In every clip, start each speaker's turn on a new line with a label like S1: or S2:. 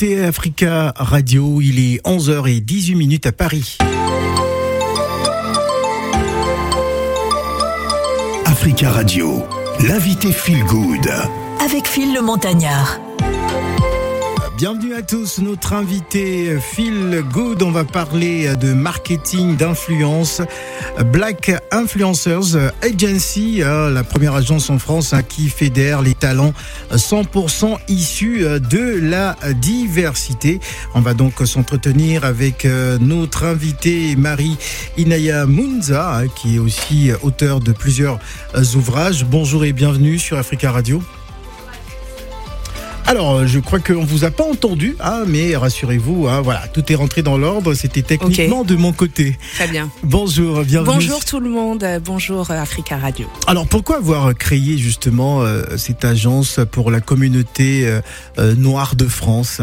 S1: écoutez Africa Radio, il est 11h18 minutes à Paris.
S2: Africa Radio, l'invité Feel Good.
S3: Avec Phil le Montagnard.
S1: Bienvenue à tous, notre invité Phil Good, on va parler de marketing d'influence, Black Influencers Agency, hein, la première agence en France hein, qui fédère les talents 100% issus de la diversité. On va donc s'entretenir avec euh, notre invité Marie Inaya Munza, hein, qui est aussi auteur de plusieurs ouvrages. Bonjour et bienvenue sur Africa Radio. Alors, je crois qu'on vous a pas entendu, hein, mais rassurez-vous, hein, voilà, tout est rentré dans l'ordre. C'était techniquement de mon côté.
S4: Très bien.
S1: Bonjour, bienvenue.
S4: Bonjour tout le monde, bonjour euh, Africa Radio.
S1: Alors, pourquoi avoir créé justement euh, cette agence pour la communauté euh, euh, noire de France?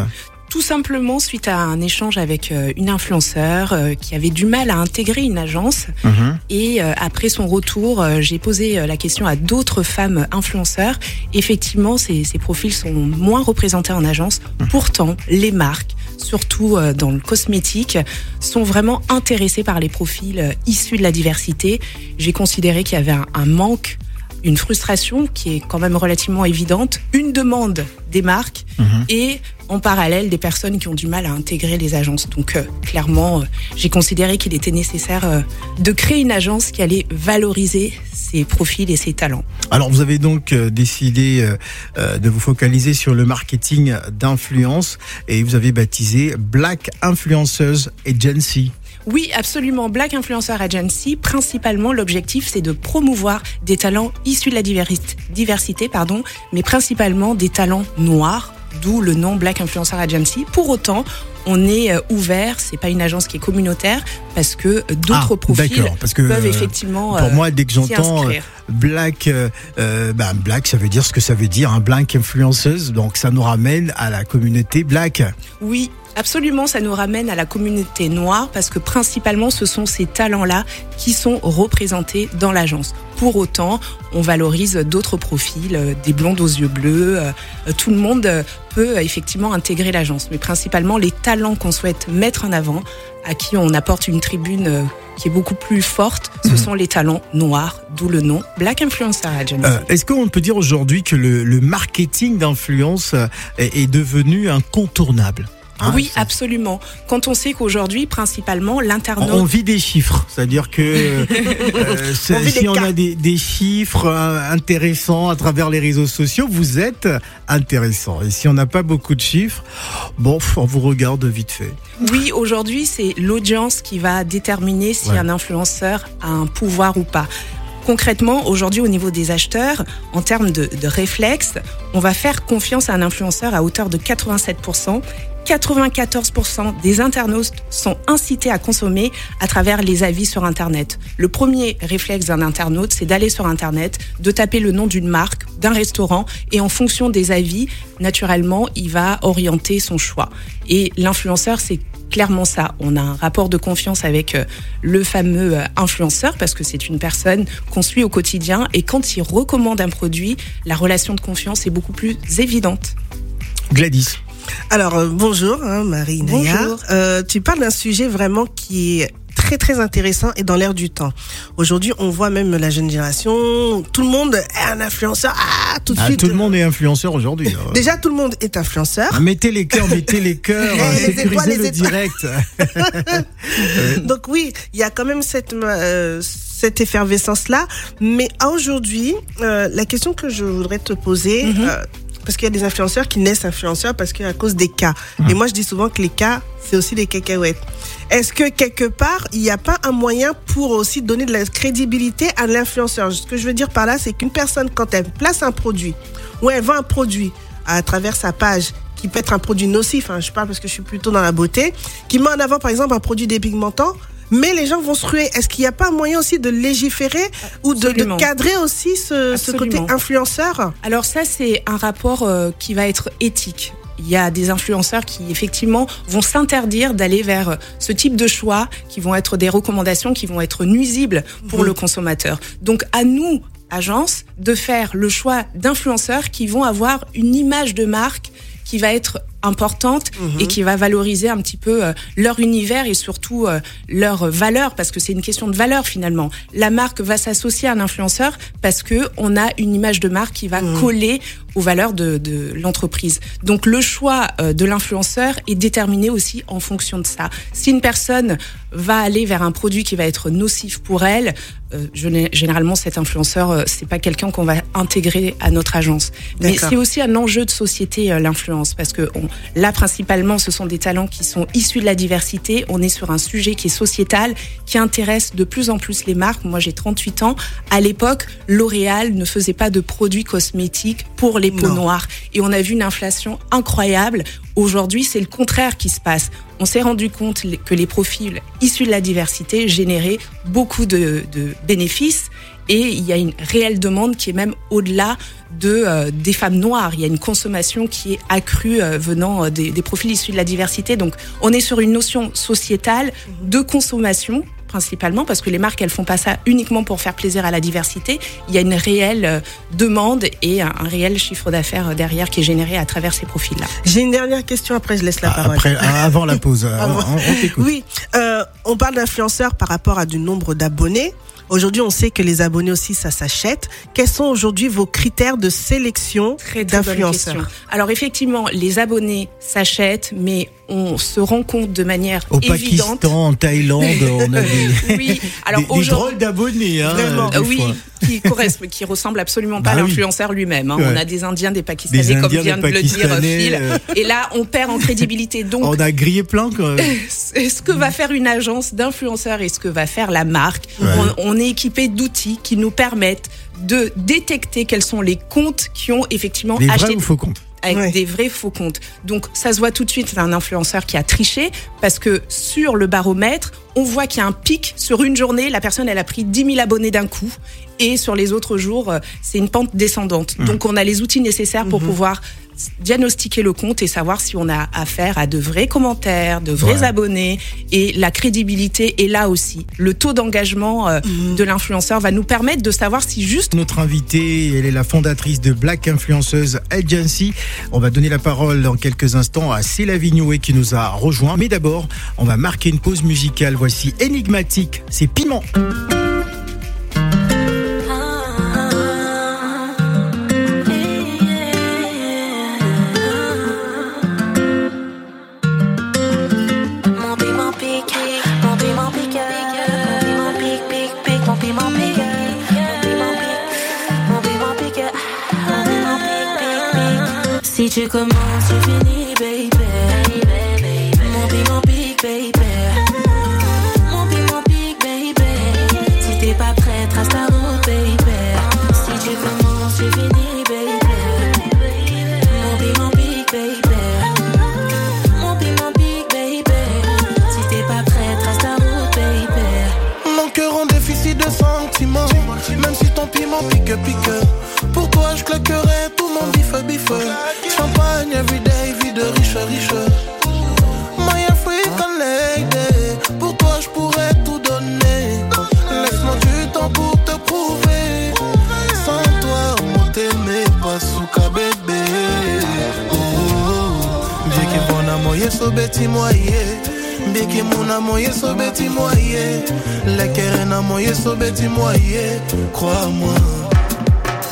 S4: Tout simplement suite à un échange avec euh, une influenceur euh, qui avait du mal à intégrer une agence.
S1: Mhm.
S4: Et euh, après son retour, j'ai posé la question à d'autres femmes influenceurs. Effectivement, ces, ces profils sont moins représentés en agence. Pourtant, les marques, surtout euh, dans le cosmétique, sont vraiment intéressées par les profils issus de la diversité. J'ai considéré qu'il y avait un, un manque une frustration qui est quand même relativement évidente, une demande des marques
S1: Mhm.
S4: et en parallèle des personnes qui ont du mal à intégrer les agences. Donc euh, clairement, euh, j'ai considéré qu'il était nécessaire euh, de créer une agence qui allait valoriser ses profils et ses talents.
S1: Alors, vous avez donc décidé de vous focaliser sur le marketing d'influence et vous avez baptisé Black Influencers Agency.
S4: Oui, absolument. Black Influencer Agency, principalement, l'objectif, c'est de promouvoir des talents issus de la diversi- diversité, pardon, mais principalement des talents noirs, d'où le nom Black Influencer Agency. Pour autant, on est euh, ouvert, c'est pas une agence qui est communautaire, parce que euh, d'autres
S1: Ah,
S4: profils
S1: d'accord, parce que,
S4: peuvent
S1: euh,
S4: effectivement
S1: Pour moi, dès que j'entends
S4: inscrire.
S1: Black, euh, euh, ben, Black, ça veut dire ce que ça veut dire, un Black Influenceuse. Donc, ça nous ramène à la communauté Black.
S4: Oui, absolument, ça nous ramène à la communauté noire parce que principalement ce sont ces talents-là qui sont représentés dans l'agence. Pour autant, on valorise d'autres profils, euh, des blondes aux yeux bleus, euh, tout le monde euh, peut effectivement intégrer l'agence, mais principalement les talents qu'on souhaite mettre en avant, à qui on apporte une tribune qui est beaucoup plus forte, ce sont les talents noirs, d'où le nom Black Influencer Agency.
S1: Euh, Est-ce qu'on peut dire aujourd'hui que le, le marketing d'influence est, est devenu incontournable? Hein,
S4: oui, absolument. Quand on sait qu'aujourd'hui, principalement, l'internaute
S1: on vit des chiffres, c'est-à-dire que euh,
S4: On
S1: si
S4: des
S1: on
S4: cas.
S1: a des, des chiffres euh, intéressants à travers les réseaux sociaux, vous êtes intéressant. Et si on n'a pas beaucoup de chiffres, bon, on vous regarde vite fait.
S4: Oui, aujourd'hui, c'est l'audience qui va déterminer si
S1: Ouais.
S4: un influenceur a un pouvoir ou pas. Concrètement, aujourd'hui, au niveau des acheteurs, en termes de, de réflexes, on va faire confiance à un influenceur à hauteur de 87%. 94% des internautes sont incités à consommer à travers les avis sur Internet. Le premier réflexe d'un internaute, c'est d'aller sur Internet, de taper le nom d'une marque, d'un restaurant, et en fonction des avis, naturellement, il va orienter son choix. Et l'influenceur, c'est clairement ça. On a un rapport de confiance avec euh, le fameux euh, influenceur parce que c'est une personne qu'on suit au quotidien et quand il recommande un produit, la relation de confiance est beaucoup plus évidente.
S1: Gladys.
S5: Alors euh, bonjour hein, Marie Naya.
S4: Bonjour.
S5: Euh, tu parles d'un sujet vraiment qui est très très intéressant et dans l'air du temps. Aujourd'hui, on voit même la jeune génération, tout le monde est un influenceur. Ah, tout de
S1: Ah,
S5: suite.
S1: tout le monde est influenceur aujourd'hui. hein.
S5: Déjà, tout le monde est influenceur.
S1: Mettez les cœurs, mettez les cœurs,
S5: Les étoiles,
S1: sécurisez
S5: les
S1: le
S5: étoiles.
S1: direct.
S5: Donc oui, il y a quand même cette euh, cette effervescence là. Mais aujourd'hui, euh, la question que je voudrais te poser.
S4: Mhm.
S5: euh, parce qu'il y a des influenceurs qui naissent influenceurs parce qu'à cause des cas. Et moi, je dis souvent que les cas, c'est aussi des cacahuètes. Est-ce que quelque part, il n'y a pas un moyen pour aussi donner de la crédibilité à l'influenceur? Ce que je veux dire par là, c'est qu'une personne, quand elle place un produit ou elle vend un produit à travers sa page, qui peut être un produit nocif, hein, je parle parce que je suis plutôt dans la beauté, qui met en avant par exemple un produit dépigmentant, mais les gens vont se ruer. Est-ce qu'il n'y a pas un moyen aussi de légiférer ou de, cadrer aussi ce, ce côté influenceur?
S4: Alors ça, c'est un rapport euh, qui va être éthique. Il y a des influenceurs qui effectivement vont s'interdire d'aller vers euh, ce type de choix, qui vont être des recommandations qui vont être nuisibles pour
S5: Mhm.
S4: le consommateur. Donc à nous, agence, de faire le choix d'influenceurs qui vont avoir une image de marque qui va être importante et qui va valoriser un petit peu euh, leur univers et surtout euh, leur valeur parce que c'est une question de valeur finalement. La marque va s'associer à un influenceur parce que on a une image de marque qui va coller aux valeurs de, de l'entreprise. Donc le choix euh, de l'influenceur est déterminé aussi en fonction de ça. Si une personne va aller vers un produit qui va être nocif pour elle, euh, généralement cet influenceur euh, c'est pas quelqu'un qu'on va intégrer à notre agence. Mais c'est aussi un enjeu de société euh, l'influence parce que on- là principalement ce sont des talents qui sont issus de la diversité. On est sur un sujet qui est sociétal, qui intéresse de plus en plus les marques. Moi j'ai 38 ans. À l'époque, L'Oréal ne faisait pas de produits cosmétiques pour les peaux
S5: Non.
S4: noires et on a vu une inflation incroyable. Aujourd'hui, c'est le contraire qui se passe. On s'est rendu compte que les profils issus de la diversité généraient beaucoup de, de bénéfices et il y a une réelle demande qui est même au-delà de euh, des femmes noires. Il y a une consommation qui est accrue euh, venant euh, des, des profils issus de la diversité. Donc, on est sur une notion sociétale de consommation principalement parce que les marques elles font pas ça uniquement pour faire plaisir à la diversité. Il y a une réelle euh, demande et un, un réel chiffre d'affaires euh, derrière qui est généré à travers ces profils-là.
S5: J'ai une dernière question, après je laisse la parole.
S1: Après, avant la pause,
S5: Ah,
S1: on, on- on t'écoute.
S5: Oui, euh, on parle d'influenceurs par rapport à du nombre d'abonnés. Aujourd'hui, on sait que les abonnés aussi, ça s'achète. Quels sont aujourd'hui vos critères de sélection d'influenceurs.
S4: Alors effectivement, les abonnés s'achètent, mais on se rend compte de manière
S1: Au
S4: évidente.
S1: Pakistan, en Thaïlande, on a des,
S4: Oui, alors
S1: des- des drôles d'abonnés. Hein,
S5: Vraiment.
S4: Euh, oui,
S1: fois.
S4: qui correspond, qui ressemble absolument pas
S1: Bah
S4: à
S1: oui.
S4: l'influenceur lui-même. hein.
S1: Ouais.
S4: On a des Indiens, des Pakistanais,
S1: Des
S4: comme
S1: Indiens,
S4: vient de le dire
S1: Pakistanais,
S4: Phil.
S1: euh.
S4: Et là, on perd en crédibilité. Donc,
S1: On a grillé plein. Quoi.
S4: ce que va faire une agence d'influenceurs et ce que va faire la marque.
S1: Ouais.
S4: On, on est équipé d'outils qui nous permettent de détecter quels sont les comptes qui ont effectivement
S1: Des
S4: acheté
S1: vrais ou faux comptes
S4: avec des vrais faux comptes. Donc ça se voit tout de suite, c'est un influenceur qui a triché parce que sur le baromètre, on voit qu'il y a un pic sur une journée, la personne elle a pris 10 000 abonnés d'un coup et sur les autres jours, euh, c'est une pente descendante.
S1: Mmh.
S4: Donc on a les outils nécessaires pour pouvoir diagnostiquer le compte et savoir si on a affaire à de vrais commentaires, de vrais
S1: Ouais.
S4: abonnés et la crédibilité est là aussi. Le taux d'engagement euh,
S1: Mmh.
S4: de l'influenceur va nous permettre de savoir si juste
S1: Notre invitée, elle est la fondatrice de Black Influenceuse Agency. On va donner la parole dans quelques instants à Céla Vignoé qui nous a rejoint. Mais d'abord, on va marquer une pause musicale. Voici Énigmatique, c'est Piment.
S6: Tu commences, tu finis, baby. Mon piment pique, baby. Mon piment pique, baby. Si t'es pas prêt, trace ta route, baby. Si tu commences, tu finis, baby. Mon piment pique, baby. Mon piment pique, baby. Si t'es pas prêt, trace ta route, baby.
S7: Mon cœur en déficit de sentiments. Même si ton piment pique, pique. Pour toi, je claquerai Champagne, everyday, vie de riche, riche. My African lady. Pour toi, je pourrais tout donner? Laisse-moi du temps pour te prouver. Sans toi, moi t'aimais pas sous bébé. Oh, oh. Biki bona moye so beti moye. Biki muna moye so beti moye. Lekere na moye so beti moye. Crois-moi.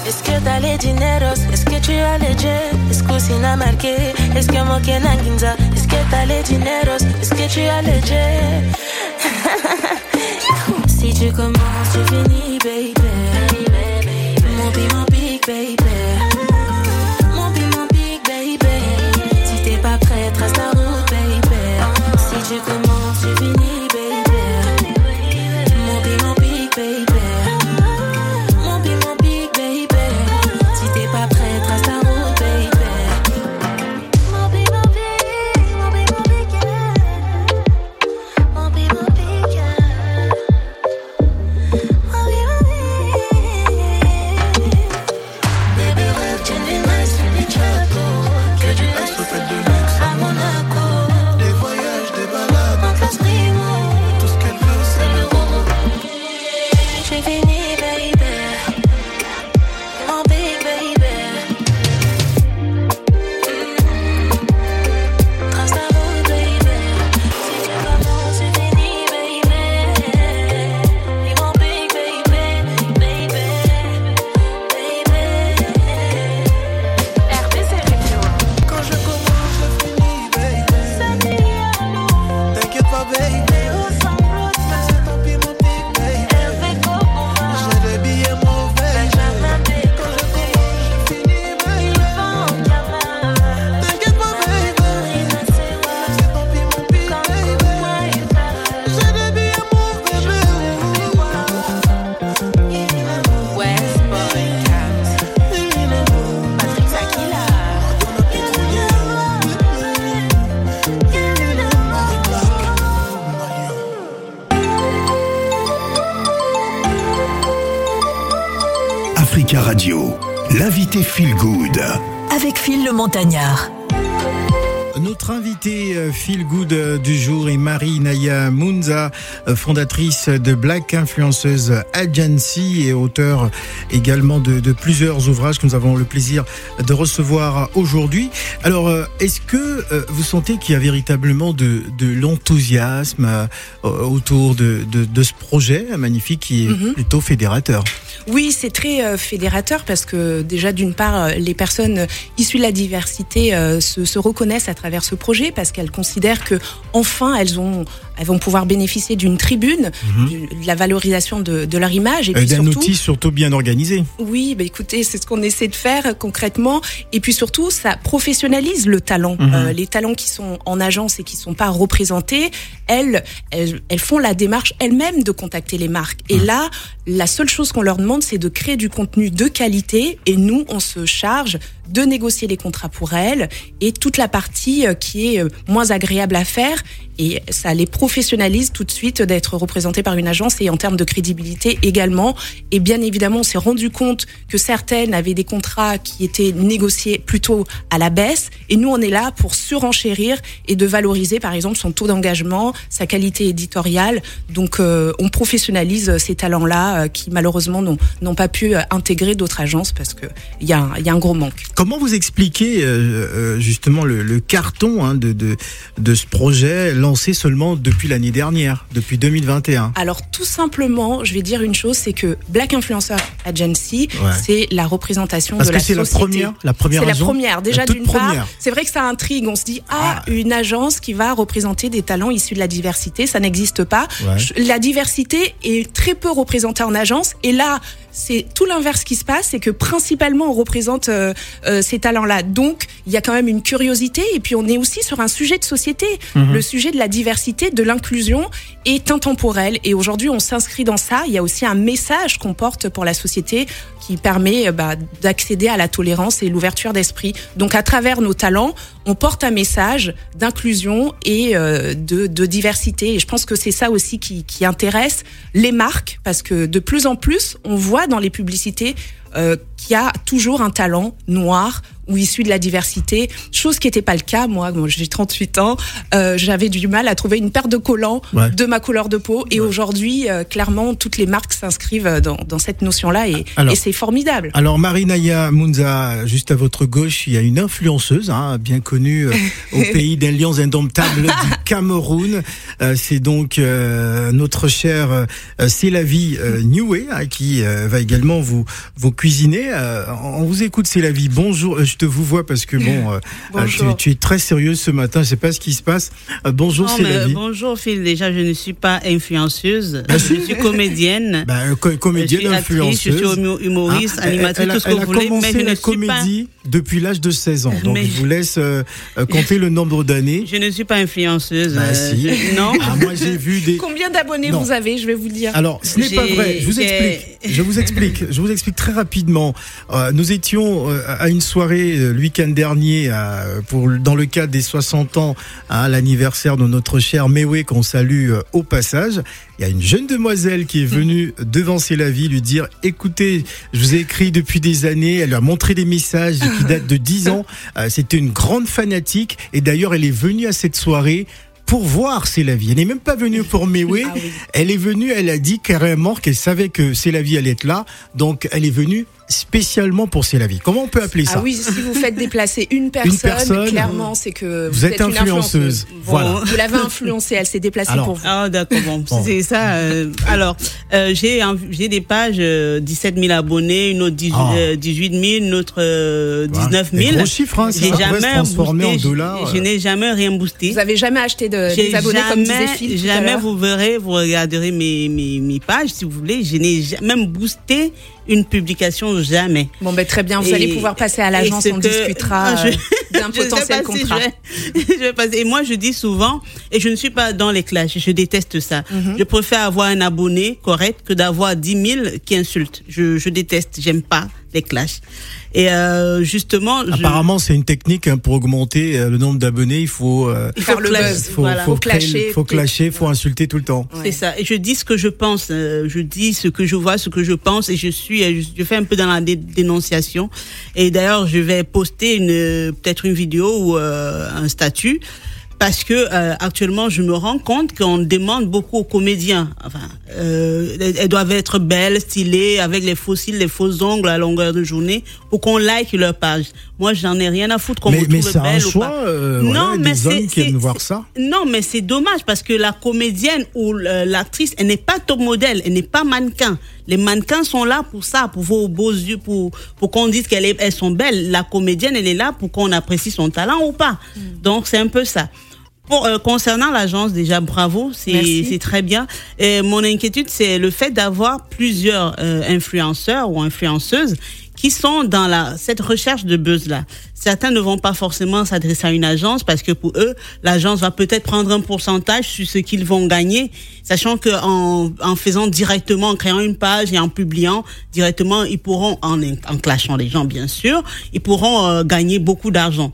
S6: Est-ce que t'as les dineros? Est-ce que tu as les jets? Est-ce que c'est na marqué? Est-ce que moi na ginza? Est-ce que t'as les dineros? Est-ce que tu as les jets? si tu commences, tu finis, baby. Mon piment pique, baby. Mon piment pique, baby. Si t'es pas prêt, trace ta route, baby. Si tu commences,
S1: Notre invité euh, Feel Good euh, du jour est Marie Naya Munza, euh, fondatrice de Black Influenceuse Agency et auteur également de, de plusieurs ouvrages que nous avons le plaisir de recevoir aujourd'hui. Alors, euh, est-ce que euh, vous sentez qu'il y a véritablement de, de l'enthousiasme autour de, ce projet magnifique qui est
S4: Mhm.
S1: plutôt fédérateur?
S4: Oui, c'est très fédérateur parce que déjà d'une part, les personnes issues de la diversité euh, se, se reconnaissent à travers ce projet parce qu'elles considèrent que enfin elles ont, elles vont pouvoir bénéficier d'une tribune, du- de la valorisation de, de leur image et
S1: Euh,
S4: puis
S1: D'un
S4: surtout.
S1: outil surtout bien organisé.
S4: Oui, bah écoutez, c'est ce qu'on essaie de faire euh, concrètement. Et puis surtout, ça professionnalise le talent.
S1: Mhm.
S4: Euh, les talents qui sont en agence et qui sont pas représentés, elles, elles, elles font la démarche elles-mêmes de contacter les marques. Et
S1: Mhm.
S4: là, la seule chose qu'on leur demande, c'est de créer du contenu de qualité. Et nous, on se charge de négocier les contrats pour elles et toute la partie euh, qui est euh, moins agréable à faire. Et ça les professionnalise tout de suite d'être représentés par une agence et en termes de crédibilité également. Et bien évidemment, on s'est rendu compte que certaines avaient des contrats qui étaient négociés plutôt à la baisse. Et nous, on est là pour surenchérir et de valoriser, par exemple, son taux d'engagement, sa qualité éditoriale. Donc, euh, on professionnalise ces talents-là euh, qui, malheureusement, n'ont pas pu euh, intégrer d'autres agences parce qu'il y, y a un gros manque.
S1: Comment vous expliquez euh, euh, justement le, le carton hein, de, de, de ce projet lancé seulement depuis l'année dernière, depuis 2021
S4: Alors tout simplement, je vais dire une chose, c'est que Black Influencer Agency,
S1: Ouais.
S4: c'est la représentation
S1: Parce
S4: de
S1: que
S4: la
S1: c'est la première, la première
S4: C'est la première. Déjà d'une part,
S1: première.
S4: c'est vrai que ça intrigue. On se dit ah,
S1: Ah.
S4: une agence qui va représenter des talents issus de la diversité, ça n'existe pas.
S1: Ouais.
S4: La diversité est très peu représentée en agence. Et là, c'est tout l'inverse qui se passe, c'est que principalement on représente euh, euh, ces talents-là. Donc il y a quand même une curiosité. Et puis on est aussi sur un sujet de société.
S1: Mhm.
S4: Le sujet de la diversité, de l'inclusion est intemporel. Et aujourd'hui, on s'inscrit dans ça. Il y a aussi un message qu'on porte pour la société qui permet euh, bah, d'accéder à la tolérance et l'ouverture d'esprit. Donc, à travers nos talents, on porte un message d'inclusion et euh, de, diversité. Et je pense que c'est ça aussi qui intéresse les marques, parce que de plus en plus, on voit dans les publicités euh, qu'il y a toujours un talent noir ou issu de la diversité, chose qui n'était pas le cas. Moi, moi j'ai 38 ans, euh, j'avais du mal à trouver une paire de collants
S1: Ouais.
S4: de ma couleur de peau. Et aujourd'hui, euh, clairement, toutes les marques s'inscrivent dans, dans cette notion-là et, c'est formidable.
S1: Alors Marinaya Munza, juste à votre gauche, il y a une influenceuse hein, bien connue euh, au pays des lions indomptables du Cameroun. Euh, C'est donc euh, notre chère euh, C'est la vie euh, hein, qui euh, va également vous vous cuisiner. Euh, on vous écoute C'est la vie. Bonjour, Euh, je te vous vois parce que bon, euh,
S8: Bonjour.
S1: tu, tu es très sérieuse ce matin. Je sais pas ce qui se passe. Euh, bonjour C'est
S8: mais
S1: la vie.
S8: bonjour Phil, déjà je ne suis pas influenceuse, je suis comédienne.
S1: Bah,
S8: je
S1: comédienne
S8: suis actrice,
S1: influenceuse.
S8: je suis humo- humoriste,
S1: Ah,
S8: animatrice,
S1: elle a-
S8: tout ce que
S1: elle
S8: vous
S1: a
S8: voulez, mais
S1: commencé
S8: je ne
S1: la
S8: pas,
S1: comédie depuis l'âge de 16 ans. Donc
S8: Mais-
S1: je vous laisse compter le nombre d'années.
S8: je ne suis pas influenceuse.
S1: Bah, si.
S8: je- non.
S1: Ah, moi j'ai vu des.
S4: Combien d'abonnés vous avez Je vais vous dire.
S1: Alors, ce n'est pas vrai. Je vous explique. Je vous explique. Je vous explique très rapidement. Euh, nous étions euh, à une soirée euh, le week-end dernier pour dans le cadre des 60 ans à l'anniversaire de notre cher Mewe qu'on salue au passage. Il y a une jeune demoiselle qui est venue devant la vie lui dire "Écoutez, je vous ai écrit depuis des années." Elle lui a montré des messages qui datent de 10 ans. C'était une grande fanatique et d'ailleurs elle est venue à cette soirée pour voir C'est la vie. Elle n'est même pas venue pour Mewe.
S4: Ah oui.
S1: Elle est venue, elle a dit carrément qu'elle savait que C'est la vie allait être là, donc elle est venue spécialement pour C'est la vie. Comment on peut appeler ça
S4: Ah oui, si vous faites déplacer une personne,
S1: personne,
S4: clairement, c'est que vous,
S1: Vous êtes
S4: une
S1: influenceuse.
S4: Bon,
S1: Voilà.
S4: Vous l'avez influencée, elle s'est déplacée
S1: Alors,
S4: pour vous.
S8: Ah d'accord, bon,
S1: Bon.
S8: c'est ça. euh, alors, euh, j'ai des pages, euh, 17 000 abonnés, une autre 18,
S1: Ah.
S8: euh, 18 000, une autre euh,
S1: Voilà.
S8: 19
S1: Des
S8: 000.
S1: gros chiffres, hein, ça
S8: jamais
S1: transformer
S8: boosté,
S1: en dollars,
S8: Je, je
S1: euh.
S8: n'ai jamais rien boosté.
S4: Vous avez jamais acheté de, des abonnés comme disait
S8: jamais,
S4: Phil tout à
S8: jamais vous verrez, vous regarderez mes, mes, mes pages si vous voulez. Je n'ai même boosté une publication jamais.
S4: Bon, ben très bien, vous
S8: Et-
S4: allez pouvoir passer à l'agence, on discutera d'un
S8: sais
S4: potentiel
S8: si
S4: contrat.
S8: je vais- je vais passer. Et moi, je dis souvent, et je ne suis pas dans les clashs, je déteste ça.
S4: Mhm.
S8: Je préfère avoir un abonné correct que d'avoir 10 000 qui insultent. Je, je déteste, j'aime pas les clashs. Et euh, justement, je-
S1: Apparemment, c'est une technique hein, pour augmenter euh, le nombre d'abonnés. Il faut, euh,
S8: il
S4: faire le buzz.
S1: faut,
S8: voilà.
S1: faut,
S4: Faut clasher,
S1: faut clasher, faut insulter tout le temps.
S8: C'est ça. Et je dis ce que je pense. euh, je dis ce que je vois, ce que je pense, et je suis, je, je fais un peu dans la dé- dénonciation. Et d'ailleurs, je vais poster une peut-être une vidéo ou euh, un statut. Parce que euh, actuellement, je me rends compte qu'on demande beaucoup aux comédiens. Enfin, euh, elles doivent être belles, stylées, avec les faux cils, les faux ongles à longueur de journée, pour qu'on like leur page. Moi, j'en ai rien à foutre qu'on
S1: Mais,
S8: me
S1: mais
S8: trouve
S1: c'est un
S8: belle ou
S1: choix
S8: pas.
S1: euh,
S8: Non,
S1: voilà,
S8: mais c'est-
S1: qui aiment voir ça.
S8: Non, mais c'est dommage parce que la comédienne ou le- l'actrice, elle n'est pas top modèle, elle n'est pas mannequin. Les mannequins sont là pour ça, pour vos beaux yeux, pour, pour qu'on dise qu'elles est- elles sont belles. La comédienne, elle est là pour qu'on apprécie son talent ou pas. Donc, c'est un peu ça. Pour, euh, concernant l'agence, déjà bravo, c'est très bien. Et mon inquiétude, c'est le fait d'avoir plusieurs euh, influenceurs ou influenceuses qui sont dans la cette recherche de buzz là. Certains ne vont pas forcément s'adresser à une agence parce que pour eux, l'agence va peut-être prendre un pourcentage sur ce qu'ils vont gagner, sachant que en, en faisant directement, en créant une page et en publiant directement, ils pourront en en clashant les gens bien sûr, ils pourront euh, gagner beaucoup d'argent.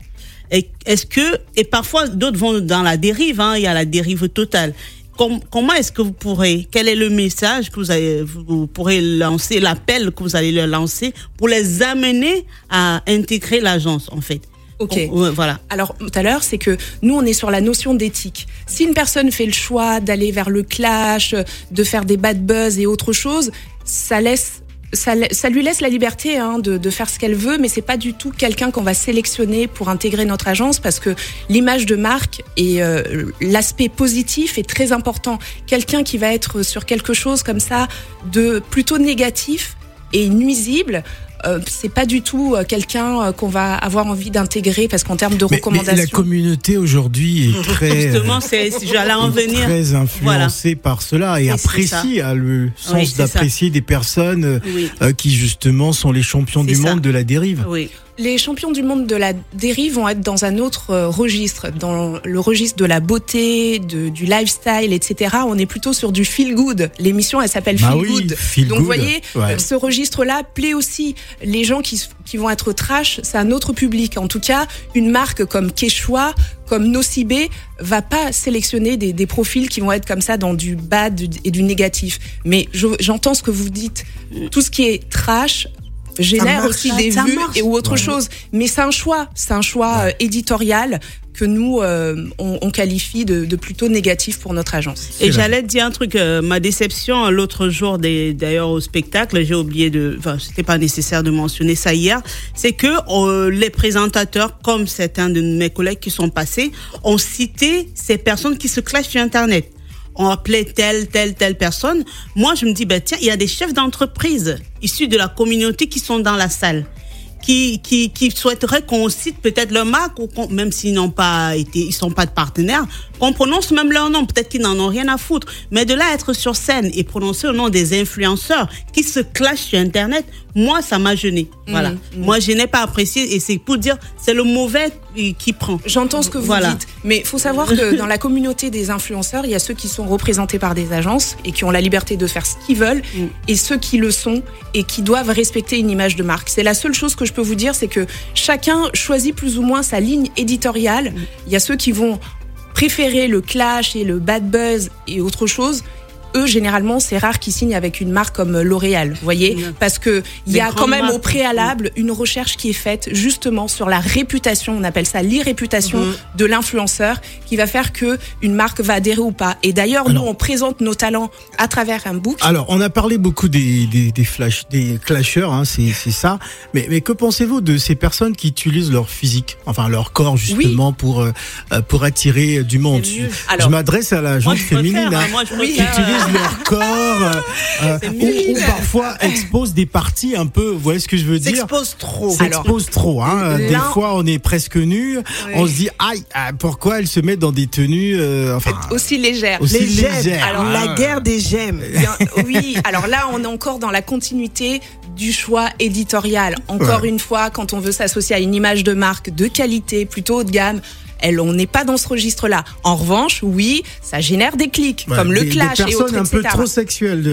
S8: Est-ce que et parfois d'autres vont dans la dérive, hein, il y a la dérive totale. Com- comment est-ce que vous pourrez Quel est le message que vous, avez, vous pourrez lancer, l'appel que vous allez leur lancer pour les amener à intégrer l'agence en fait?
S4: Ok.
S8: Voilà.
S4: Alors, tout à l'heure, c'est que nous, on est sur la notion d'éthique. Si une personne fait le choix d'aller vers le clash, de faire des bad buzz et autre chose, ça laisse. Ça, ça lui laisse la liberté hein, de, de faire ce qu'elle veut, mais c'est pas du tout quelqu'un qu'on va sélectionner pour intégrer notre agence parce que l'image de marque et euh, l'aspect positif est très important. Quelqu'un qui va être sur quelque chose comme ça de plutôt négatif et nuisible, c'est pas du tout euh, quelqu'un euh, qu'on va avoir envie d'intégrer parce qu'en termes de
S1: Mais, mais
S4: recommandations.
S1: la communauté aujourd'hui est très,
S8: Justement, c'est j'allais en venir.
S1: très influencée par cela et apprécie a le sens
S8: Oui,
S1: d'apprécier des personnes euh,
S8: Oui.
S1: euh, qui justement sont les champions du
S8: ça.
S1: monde de la dérive.
S8: Oui.
S4: Les champions du monde de la dérive vont être dans un autre euh, registre, dans le registre de la beauté, de, du lifestyle, etc. On est plutôt sur du feel good. L'émission, elle s'appelle
S1: Bah
S4: Feel
S1: oui,
S4: Good.
S1: feel
S4: Donc,
S1: good.
S4: vous voyez,
S1: Ouais.
S4: ce registre-là plaît aussi. Les gens qui, vont être trash, c'est un autre public. En tout cas, une marque comme Quechua, comme Nocibé, va pas sélectionner des, des profils qui vont être comme ça dans du bad et du négatif. Mais je- j'entends ce que vous dites. Tout ce qui est trash génère
S5: marche,
S4: aussi des vues
S5: marche.
S4: et ou autre chose. Mais c'est un choix, c'est un choix euh, éditorial que nous euh, on, on qualifie de, de plutôt négatif pour notre agence.
S8: Et
S1: la-
S8: j'allais te dire un truc, euh, ma déception euh, l'autre jour, des- d'ailleurs au spectacle, j'ai oublié de, enfin c'était pas nécessaire de mentionner ça hier, c'est que euh, les présentateurs, comme certains de mes collègues qui sont passés, ont cité ces personnes qui se clashent sur Internet. On appelait telle, telle, telle personne. Moi, je me dis, ben tiens, il y a des chefs d'entreprise issus de la communauté qui sont dans la salle qui, qui, qui souhaiteraient qu'on cite peut-être leur marque, ou même s'ils n'ont pas été, ils sont pas de partenaires, qu'on prononce même leur nom. Peut-être qu'ils n'en ont rien à foutre. Mais de là à être sur scène et prononcer le nom des influenceurs qui se clashent sur Internet, moi, ça m'a gêné. Voilà. Moi, je n'ai pas apprécié et c'est pour dire, c'est le mauvais qui qui prend.
S4: J'entends ce que vous
S8: Voilà.
S4: dites, mais il faut savoir que dans la communauté des influenceurs, il y a ceux qui sont représentés par des agences et qui ont la liberté de faire ce qu'ils veulent,
S8: Mm.
S4: et ceux qui le sont et qui doivent respecter une image de marque. C'est la seule chose que je peux vous dire, c'est que chacun choisit plus ou moins sa ligne éditoriale. Il y a ceux qui vont préférer le clash et le bad buzz et autre chose. Eux, généralement, c'est rare qu'ils signent avec une marque comme L'Oréal, vous voyez, parce que il y a quand même au préalable une recherche qui est faite justement sur la réputation, on appelle ça l'irréputation
S8: Mhm.
S4: de l'influenceur, qui va faire que une marque va adhérer ou pas. Et d'ailleurs, nous, on présente nos talents à travers un book.
S1: Alors, on a parlé beaucoup des, des, des flash, des clasheurs, hein, c'est ça. Mais, mais que pensez-vous de ces personnes qui utilisent leur physique, enfin leur corps justement pour euh, pour attirer du monde? Je,
S4: Alors-
S1: je m'adresse à la gente
S8: préfère,
S1: féminine.
S8: hein,
S1: hein,
S8: moi, je
S1: qui
S8: préfère,
S1: utilisent leur corps, euh, euh, ou, ou parfois exposent des parties un peu, vous voyez ce que je veux dire
S8: S'expose trop.
S1: trop. Hein. Des
S4: L'un-
S1: fois, on est presque nu. On se dit, aïe, ah, pourquoi elle se met dans des tenues, euh, enfin,
S4: Aussi légère.
S1: aussi
S5: Les gemmes.
S1: légères.
S5: Alors, la guerre des gemmes.
S4: Bien, oui, alors là, on est encore dans la continuité du choix éditorial. Encore
S1: Ouais.
S4: une fois, quand on veut s'associer à une image de marque de qualité, plutôt haut de gamme, elle, on n'est pas dans ce registre-là. En revanche, oui, ça génère des clics,
S1: Ouais,
S4: comme le
S1: des- des
S4: clash et
S1: personnes
S4: autres,
S1: un peu trop sexuelles de-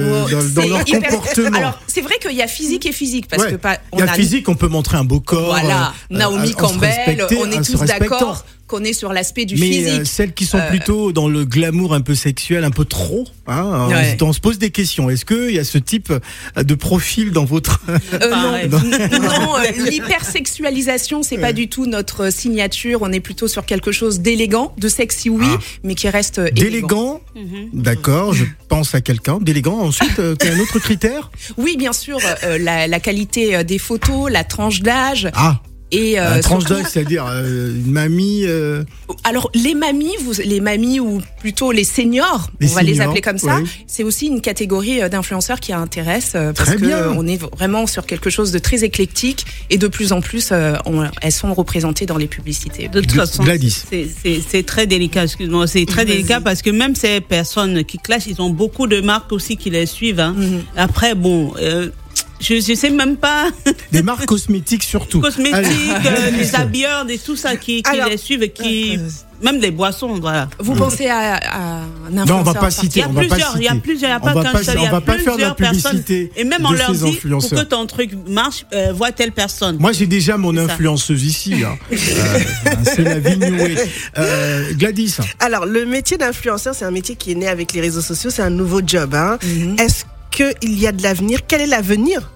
S1: dans, leur
S4: hyper-
S1: comportement.
S4: Alors, c'est vrai qu'il y a physique et physique, parce
S1: Ouais.
S4: que pas,
S1: Il y a
S4: a
S1: physique, on peut montrer un beau corps.
S4: Voilà,
S1: euh,
S4: Naomi
S1: euh,
S4: Campbell, on est tous d'accord qu'on est sur l'aspect du
S1: Mais
S4: physique.
S1: euh, celles qui sont
S4: Euh,
S1: plutôt dans le glamour un peu sexuel, un peu trop, hein, on
S4: Ouais.
S1: se- on, se pose des questions. Est-ce qu'il y a ce type de profil dans votre...
S4: Euh, non, non euh, l'hypersexualisation, c'est pas du tout notre signature. On est plutôt sur quelque chose d'élégant, de sexy, oui,
S1: Ah.
S4: mais qui reste euh, élégant.
S1: D'élégant,
S8: Mhm.
S1: d'accord, je pense à quelqu'un. D'élégant, ensuite, euh, quel un autre critère?
S4: Oui, bien sûr, euh, la, la qualité euh, des photos, la tranche d'âge
S1: Ah,
S4: et euh,
S1: un tranche d'âge, c'est-à-dire euh, une mamie... euh,
S4: Alors les mamies, vous, les mamies ou plutôt les seniors,
S1: Les
S4: on va les appeler comme ça. C'est aussi une catégorie euh, d'influenceurs qui intéresse euh, parce
S1: Très
S4: que
S1: bien.
S4: on est vraiment sur quelque chose de très éclectique et de plus en plus, euh, on- elles sont représentées dans les publicités.
S8: De toute façon,
S1: Gladys.
S8: c'est- très délicat. Excuse-moi, c'est très délicat parce que même ces personnes qui clashent, ils ont beaucoup de marques aussi qui les suivent. hein.
S4: Mhm.
S8: Après, bon, euh, je, je sais même pas
S1: Des marques cosmétiques surtout.
S8: cosmétiques, euh, les habilleurs, des tout ça qui, qui
S4: Alors,
S8: les suivent, et qui
S4: euh,
S8: même des boissons, voilà.
S4: Vous pensez à, à un
S1: Non, on
S4: influenceur
S1: va pas
S4: en
S1: citer.
S8: Il y a
S1: on va pas
S8: plusieurs, il y a plusieurs, il y a pas qu'un seul, il y
S1: on
S8: a
S1: va pas faire de la
S8: plusieurs personnes.
S1: publicité
S8: Et même on leur dit, pour que ton truc marche, euh, vois telle personne.
S1: Moi, j'ai déjà mon influenceuse ici. hein. Euh, c'est la Vignoué. Euh, Gladys,
S5: Alors, le métier d'influenceur, c'est un métier qui est né avec les réseaux sociaux, c'est un nouveau job. Hein. Est-ce qu'il y a de l'avenir Quel est l'avenir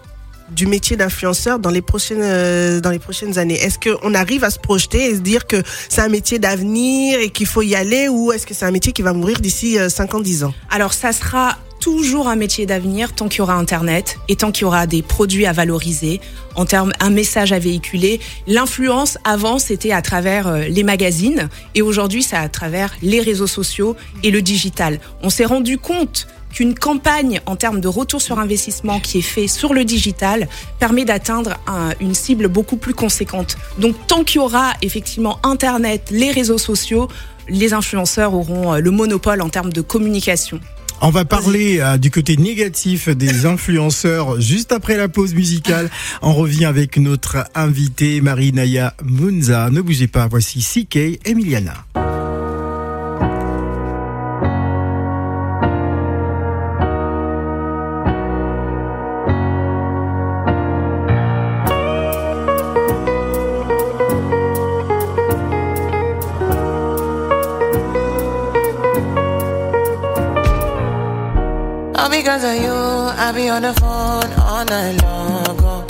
S5: du métier d'influenceur dans les prochaines euh, dans les prochaines années? Est-ce qu'on arrive à se projeter et se dire que c'est un métier d'avenir et qu'il faut y aller ou est-ce que c'est un métier qui va mourir d'ici euh, 5 ans, 10 ans?
S4: Alors ça sera toujours un métier d'avenir tant qu'il y aura Internet et tant qu'il y aura des produits à valoriser, en termes un message à véhiculer. L'influence avant c'était à travers euh, les magazines et aujourd'hui c'est à travers les réseaux sociaux et le digital. On s'est rendu compte qu'une campagne en termes de retour sur investissement qui est fait sur le digital permet d'atteindre un- une cible beaucoup plus conséquente. Donc tant qu'il y aura effectivement Internet, les réseaux sociaux, les influenceurs auront euh, le monopole en termes de communication.
S1: on va parler euh, du côté négatif des influenceurs juste après la pause musicale. On revient avec notre invitée Marie-Naya Munza. Ne bougez pas, voici CK Emiliana.
S9: All because of you, I be on the phone all night long. Oh.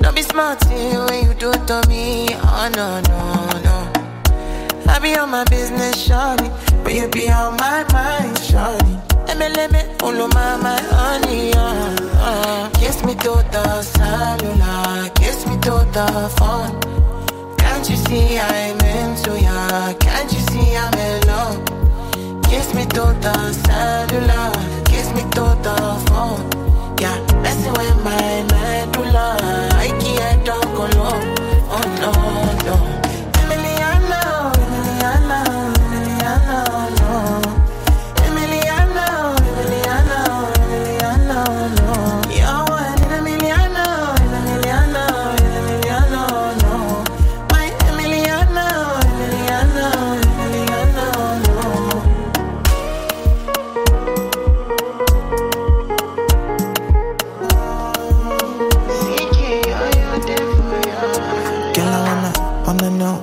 S9: Don't be smart when you do to me. Oh no, no, no. I be on my business, shawty. But you be on my mind, shawty. Let me, let me follow my, my honey, uh, uh. Kiss me to the cellular, kiss me to the phone. Can't you see I'm into ya? Can't you see I'm in love? Kiss me to the cellular, kiss me to the phone. Yeah, messing with my medulla. I can't talk alone. Oh no, no.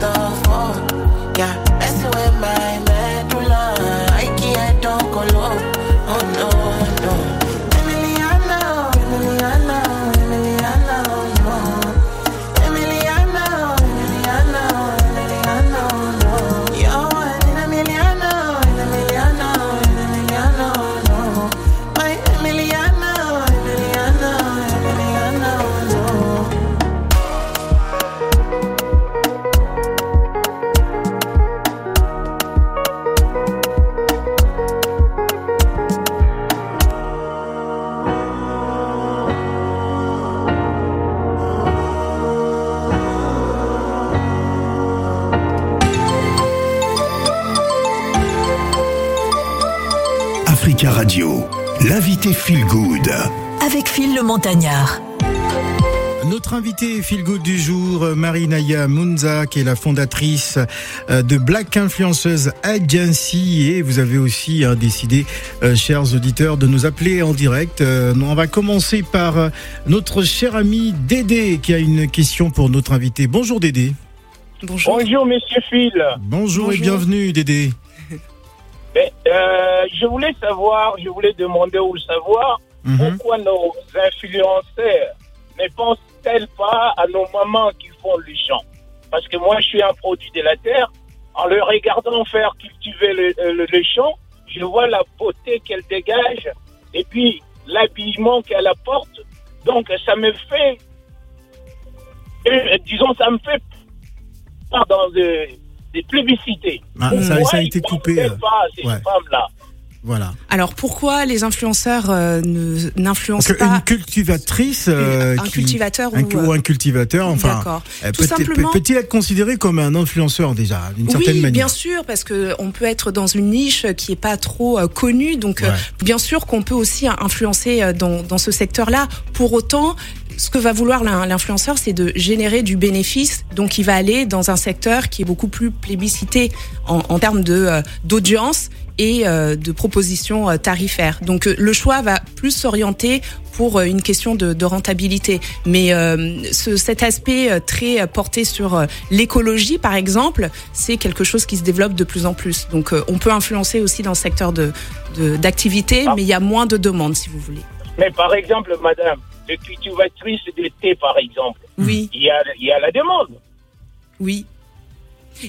S9: the
S2: l'invité Feel Good.
S3: Avec Phil le Montagnard.
S1: Notre invitée Feel Good du jour, Marinaya Munza, qui est la fondatrice euh, de Black Influenceuse Agency. Et vous avez aussi hein, décidé, euh, chers auditeurs, de nous appeler en direct. Euh, on va commencer par euh, notre cher ami Dédé, qui a une question pour notre invité. Bonjour Dédé.
S4: Bonjour.
S10: Bonjour, monsieur Phil.
S1: Bonjour, et bienvenue Dédé.
S10: Mais, euh, je voulais savoir, je voulais demander ou savoir
S1: Mhm.
S10: pourquoi nos influenceurs ne pensent-elles pas à nos mamans qui font le champ Parce que moi, je suis un produit de la terre. En le regardant faire cultiver le, le, le champ, je vois la beauté qu'elle dégage et puis l'habillement qu'elle apporte. Donc, ça me fait, euh, disons, ça me fait pas dans des publicités.
S1: Ah, ça- ça a été coupé,
S10: pas
S1: euh,
S10: à ces
S1: ouais.
S10: femmes-là
S1: Voilà.
S4: Alors pourquoi les influenceurs euh, n'influencent
S1: qu'une
S4: pas
S1: cultivatrice. euh,
S4: un
S1: qui-
S4: cultivateur
S1: un,
S4: ou,
S1: ou un cultivateur, enfin.
S4: D'accord.
S1: euh,
S4: Tout
S1: peut-
S4: simplement-
S1: Peut-il être considéré comme un influenceur déjà, d'une certaine
S4: oui,
S1: manière?
S4: bien sûr, parce que on peut être dans une niche qui est pas trop euh, connue, donc euh,
S1: Ouais.
S4: bien sûr qu'on peut aussi influencer dans, dans ce secteur-là. Pour autant, ce que va vouloir l'in- l'influenceur, c'est de générer du bénéfice, donc il va aller dans un secteur qui est beaucoup plus plébiscité en, en termes de euh, d'audience et euh, de propositions euh, tarifaires. Donc le choix va plus s'orienter pour une question de, de rentabilité. Mais euh, ce, cet aspect très porté sur l'écologie, par exemple, c'est quelque chose qui se développe de plus en plus. Donc on peut influencer aussi dans le secteur de de- d'activité,
S10: Ah.
S4: mais il y a moins de demandes, si vous voulez.
S10: Mais par exemple, madame, les cultivatrices de thé, par exemple,
S4: Oui,
S10: il y a, il y a la demande.
S4: oui.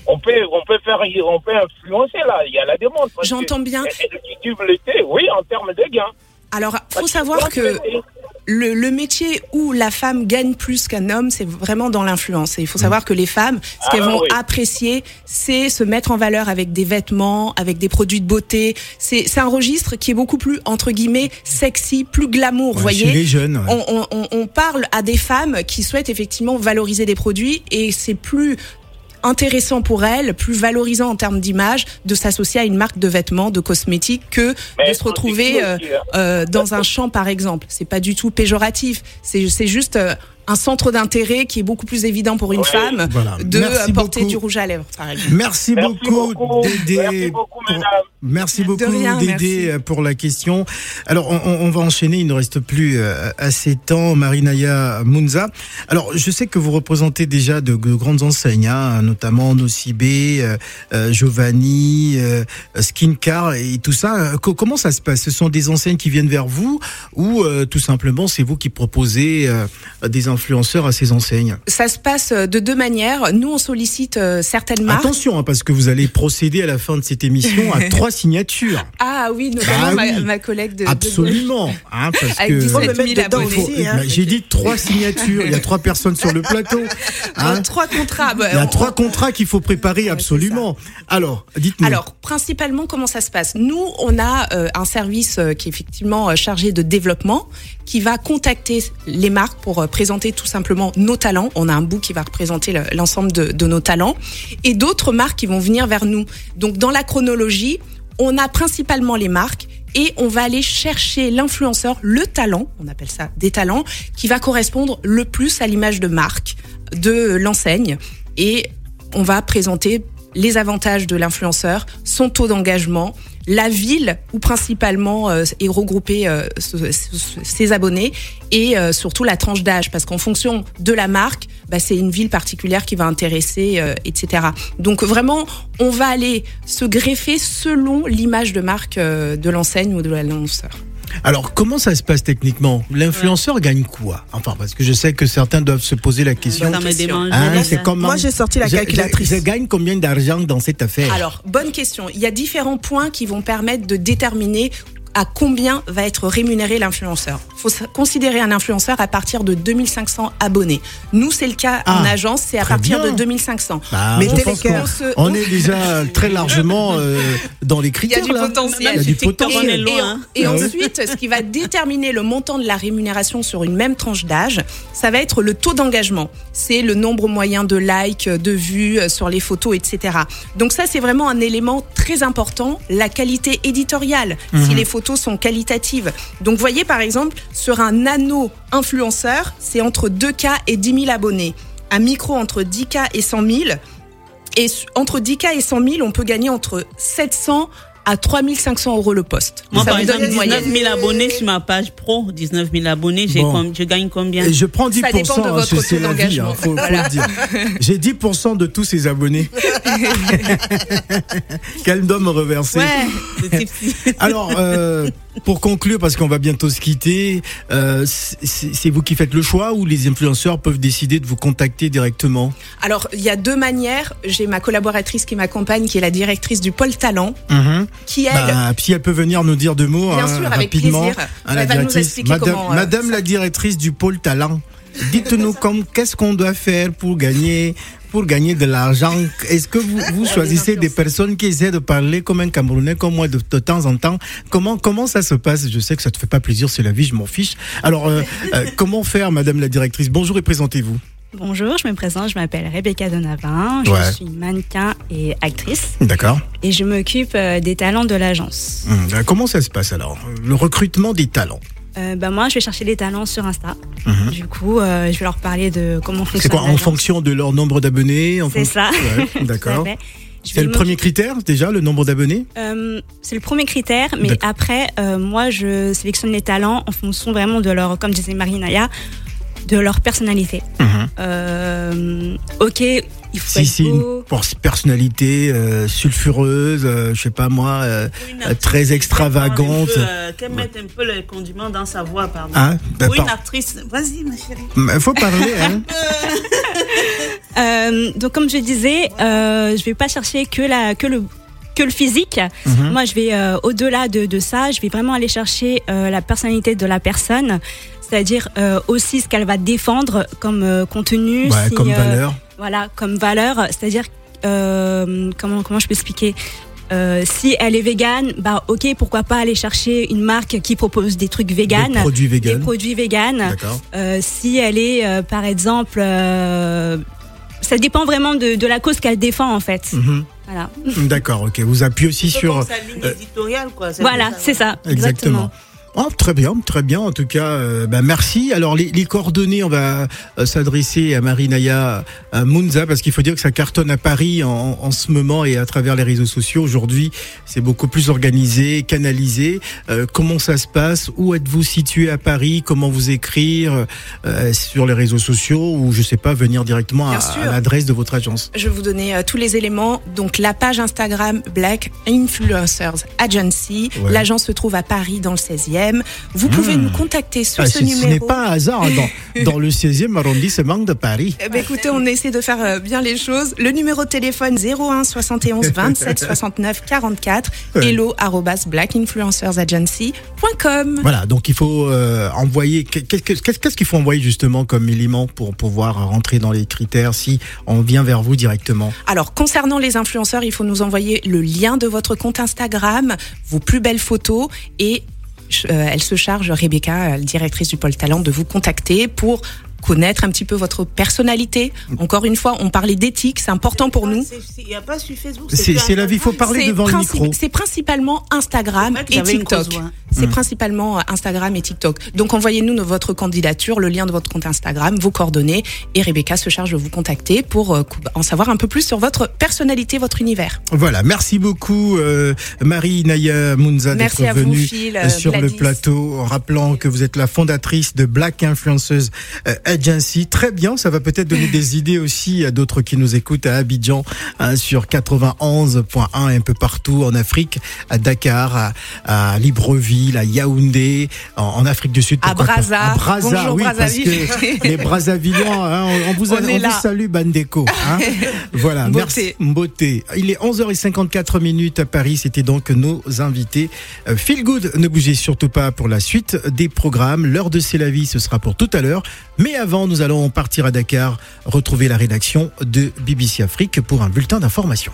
S10: On peut, on peut faire, on peut influencer là, il y a la demande.
S4: J'entends bien.
S10: Le thé, oui, en termes de gains.
S4: Alors, faut savoir que le, le métier où la femme gagne plus qu'un homme, c'est vraiment dans l'influence. Et il faut savoir que les femmes, ce
S10: Ah
S4: qu'elles vont
S10: oui.
S4: apprécier, c'est se mettre en valeur avec des vêtements, avec des produits de beauté. C'est c'est un registre qui est beaucoup plus, entre guillemets, sexy, plus glamour, vous voyez
S1: les jeunes. ouais.
S4: on- on- on parle à des femmes qui souhaitent effectivement valoriser des produits et c'est plus intéressant pour elles, plus valorisant en termes d'image, de s'associer à une marque de vêtements, de cosmétiques, que
S10: Mais
S4: de se retrouver euh,
S10: hein.
S4: euh, dans un champ, par exemple. C'est pas du tout péjoratif. C'est c'est juste euh, un centre d'intérêt qui est beaucoup plus évident pour une
S10: Ouais.
S4: femme
S1: Voilà.
S4: de
S1: Merci
S4: euh, porter
S1: beaucoup.
S4: du rouge à lèvres, par exemple.
S1: Merci,
S10: Merci
S1: beaucoup,
S10: beaucoup.
S1: Dédé.
S10: Merci beaucoup,
S1: pour-
S10: madame.
S1: Merci
S4: De
S1: beaucoup,
S4: rien,
S1: Dédé,
S4: merci.
S1: pour la question. Alors, on, va enchaîner. Il ne reste plus euh, assez de temps. Marinaya Munza. Alors, je sais que vous représentez déjà de, de grandes enseignes, hein, notamment Nocibé, euh, Giovanni, euh, Skincar et tout ça. Co- comment ça se passe? Ce sont des enseignes qui viennent vers vous ou euh, tout simplement c'est vous qui proposez euh, des influenceurs à ces enseignes
S4: Ça se passe euh, de deux manières. Nous, on sollicite euh, certaines marques.
S1: Attention, hein, parce que vous allez procéder à la fin de cette émission à trois signatures.
S4: Ah oui, notamment
S1: Bah
S4: ma,
S1: oui.
S4: ma collègue de... de-
S1: Absolument, hein, parce
S4: Avec
S1: que
S4: 17
S5: Faut me
S4: 000
S5: mettre dedans
S4: abonnés.
S1: faut-
S5: aussi, hein.
S1: j'ai dit trois signatures. Il y a trois personnes sur le plateau. hein.
S4: Euh, trois contrats. Bah,
S1: Il y a
S4: on-
S1: trois contrats qu'il faut préparer absolument. Alors, dites-nous.
S4: Alors, principalement, comment ça se passe? Nous, on a euh, un service qui est effectivement chargé de développement, qui va contacter les marques pour euh, tout simplement nos talents. On a un bout qui va représenter le- l'ensemble de, de nos talents, et d'autres marques qui vont venir vers nous. Donc, dans la chronologie, on a principalement les marques. Et on va aller chercher l'influenceur, le talent, on appelle ça des talents, qui va correspondre le plus à l'image de marque de l'enseigne. Et on va présenter les avantages de l'influenceur, son taux d'engagement, la ville où principalement euh, est regroupé euh, ses abonnés et euh, surtout la tranche d'âge parce qu'en fonction de la marque, bah, c'est une ville particulière qui va intéresser, euh, etc. Donc vraiment, on va aller se greffer selon l'image de marque euh, de l'enseigne ou de l'annonceur.
S1: Alors, comment ça se passe techniquement? L'influenceur gagne quoi? Enfin, parce que je sais que certains doivent se poser la question.
S8: Ça me démange.
S1: Hein, c'est
S8: ça.
S1: comment
S5: Moi, j'ai sorti la
S1: Je- je-
S5: calculatrice.
S1: Je, gagne combien d'argent dans cette affaire?
S4: Alors, bonne question. Il y a différents points qui vont permettre de déterminer à combien va être rémunéré l'influenceur. faut s- considérer un influenceur à partir de 2500 abonnés. Nous, c'est le cas en
S1: Ah,
S4: agence, c'est à partir
S1: bien.
S4: de 2500.
S1: Bah, qu'on-
S4: On se-
S1: on est déjà très largement euh, dans les
S4: Il y a
S1: critères.
S4: du
S1: là.
S4: potentiel.
S1: Il y a du
S8: on est
S1: potentiel.
S8: loin.
S4: Et,
S8: hein.
S4: et
S1: Ah ouais.
S4: ensuite, ce qui va déterminer le montant de la rémunération sur une même tranche d'âge, ça va être le taux d'engagement. C'est le nombre moyen de likes, de vues euh, sur les photos, etc. Donc ça, c'est vraiment un élément très important, la qualité éditoriale,
S1: Mhm.
S4: si les photos sont qualitatives. Donc voyez, par exemple, sur un nano influenceur, c'est entre 2K et 10 000 abonnés. Un micro entre 10K et 100 000. Et entre 10K et 100 000, on peut gagner entre 700 à 3500 euros le poste.
S8: Moi,
S4: Ça
S8: par exemple,
S4: une
S8: 19
S4: moyenne.
S8: 000 abonnés sur ma page pro, 19 000 abonnés, j'ai
S1: Bon.
S8: com- je gagne combien?
S1: Et je prends 10%,
S4: Ça dépend de
S1: hein,
S4: votre taux
S1: la vie, hein,
S4: d'engagement.
S1: faut, faut
S4: Voilà.
S1: le dire. J'ai 10% de tous ces abonnés qu'elle doit me reverser.
S8: Ouais, c'est tipsy.
S1: Alors, euh, pour conclure, parce qu'on va bientôt se quitter, euh, c'est vous qui faites le choix ou les influenceurs peuvent décider de vous contacter directement?
S4: Alors, il y a deux manières. J'ai ma collaboratrice qui m'accompagne, qui est la directrice du pôle talent,
S1: Mhm.
S4: qui elle,
S1: Bah, puis elle peut venir nous dire deux mots
S4: Bien
S1: hein,
S4: sûr, avec
S1: rapidement.
S4: plaisir.
S1: Hein,
S4: Elle va nous expliquer
S1: Madame,
S4: comment, euh,
S1: Madame la directrice du pôle talent, dites-nous comme qu'est-ce qu'on doit faire pour gagner pour gagner de l'argent. Est-ce que vous, vous choisissez des personnes qui essaient de parler comme un Camerounais comme moi de, de temps en temps? Comment comment ça se passe? Je sais que ça te fait pas plaisir, c'est la vie, je m'en fiche. Alors euh, euh, comment faire, Madame la directrice? Bonjour et présentez-vous.
S11: Bonjour, je me présente, je m'appelle Rebecca Donavin, je
S1: Ouais.
S11: suis mannequin et actrice
S1: D'accord.
S11: et je m'occupe euh, des talents de l'agence.
S1: Hum, euh, Comment ça se passe alors? Le recrutement des talents.
S11: Euh, bah, moi, je vais chercher les talents sur Insta.
S1: Mhm.
S11: Du coup, euh, je vais leur parler de comment
S1: C'est
S11: fonctionne
S1: quoi en fonction de leur nombre d'abonnés
S11: C'est ça.
S1: Ouais, D'accord. C'est le premier critère déjà, le nombre d'abonnés
S11: Euh, c'est le premier critère, mais après, moi, je sélectionne les talents en fonction vraiment de leur, comme disait Marie-Naya, de leur personnalité.
S1: Mhm.
S11: Euh, ok, il faut
S1: Si
S11: être
S1: c'est une personnalité euh, sulfureuse, euh, je sais pas moi, euh,
S8: Une
S1: euh, très extravagante.
S8: euh, Qu'elle mette un peu le condiment dans sa voix, pardon.
S1: Hein Ben,
S8: Ou une
S1: par-
S8: actrice. Vas-y, ma chérie.
S1: Il faut parler, hein
S11: Euh, donc comme je disais, euh, je vais pas chercher que la que le que le physique.
S1: Mhm.
S11: Moi, je vais euh, au-delà de, de ça. Je vais vraiment aller chercher euh, la personnalité de la personne, c'est-à-dire euh, aussi ce qu'elle va défendre comme euh, contenu,
S1: Ouais,
S11: si,
S1: Comme
S11: euh,
S1: valeur.
S11: voilà, comme valeur. C'est-à-dire euh, comment comment je peux expliquer? Euh, si elle est végane, bah ok, pourquoi pas aller chercher une marque qui propose des trucs véganes,
S1: Des produits
S11: des
S1: véganes.
S11: produits véganes.
S1: D'accord.
S11: Euh, si elle est, euh, par exemple, euh, ça dépend vraiment de, de la cause qu'elle défend en fait.
S1: Mhm.
S11: Voilà.
S1: D'accord, ok. Vous appuyez aussi sur.
S8: comme sa ligne
S1: euh,
S8: éditoriale, quoi.
S11: Voilà, c'est ça.
S1: Exactement. Oh, très bien, très bien. En tout cas, euh, bah, merci. Alors, les, les coordonnées, on va euh, s'adresser à Marinaya à Munza parce qu'il faut dire que ça cartonne à Paris en, en ce moment et à travers les réseaux sociaux. Aujourd'hui, c'est beaucoup plus organisé, canalisé. Euh, comment ça se passe? Où êtes-vous situé à Paris? Comment vous écrire euh, sur les réseaux sociaux? Ou je sais pas venir directement à, l'adresse de votre agence
S4: Je vais vous donner euh, tous les éléments. Donc la page Instagram Black Influencers Agency.
S1: Ouais.
S4: L'agence se trouve à Paris dans le 16e. Vous pouvez
S1: Mmh.
S4: nous contacter sur
S1: Ah,
S4: ce
S1: ce ce n'est
S4: numéro.
S1: pas un hasard hein, dans, dans le 16e arrondissement de Paris.
S4: Eh ben, écoutez, on essaie de faire euh, bien les choses. Le numéro de téléphone 01 71 27 69 44
S1: Ouais.
S4: hello arrobas blackinfluencersagency.com.
S1: Voilà, donc il faut euh, envoyer. qu'est- Qu'est-ce qu'il faut envoyer justement comme élément pour pouvoir rentrer dans les critères si on vient vers vous directement
S4: Alors, concernant les influenceurs, il faut nous envoyer le lien de votre compte Instagram, vos plus belles photos et elle se charge, Rebecca, euh, directrice du pôle talent, de vous contacter pour connaître un petit peu votre personnalité. Encore une fois, on parlait d'éthique, c'est important pour nous.
S8: Il n'y a pas sur Facebook.
S1: C'est la vie, il faut parler devant le micro.
S4: C'est principalement Instagram et TikTok. C'est
S1: Mm.
S4: principalement euh, Instagram et TikTok. Donc envoyez-nous no- votre candidature, le lien de votre compte Instagram, vos coordonnées, et Rebecca se charge de vous contacter pour euh, en savoir un peu plus sur votre personnalité, votre univers.
S1: Voilà, merci beaucoup euh, Marie Naya Munza d'être
S4: Merci à vous,
S1: venue
S4: Phil,
S1: sur le plateau, en rappelant que vous êtes la fondatrice de Black Influenceuse euh, Agency. Très bien, ça va peut-être donner des idées aussi à d'autres qui nous écoutent à Abidjan hein, sur 91.1 et un peu partout en Afrique, à Dakar, à, à Libreville, à Yaoundé, en, en Afrique du Sud.
S4: À.
S1: À Brazza,
S4: Bonjour,
S1: oui, parce
S4: Brazzaville.
S1: que les Brazzavillois, hein, on, vous, a-
S4: On
S1: on vous salue, Bandeko. Hein. voilà,
S4: Beauté.
S1: merci. Beauté. Il est 11h54 minutes à Paris. C'était donc nos invités. Euh, Feel Good, ne bougez surtout pas pour la suite des programmes. L'heure de C'est la vie, ce sera pour tout à l'heure. Mais avant, nous allons partir à Dakar, retrouver la rédaction de BBC Afrique pour un bulletin d'information.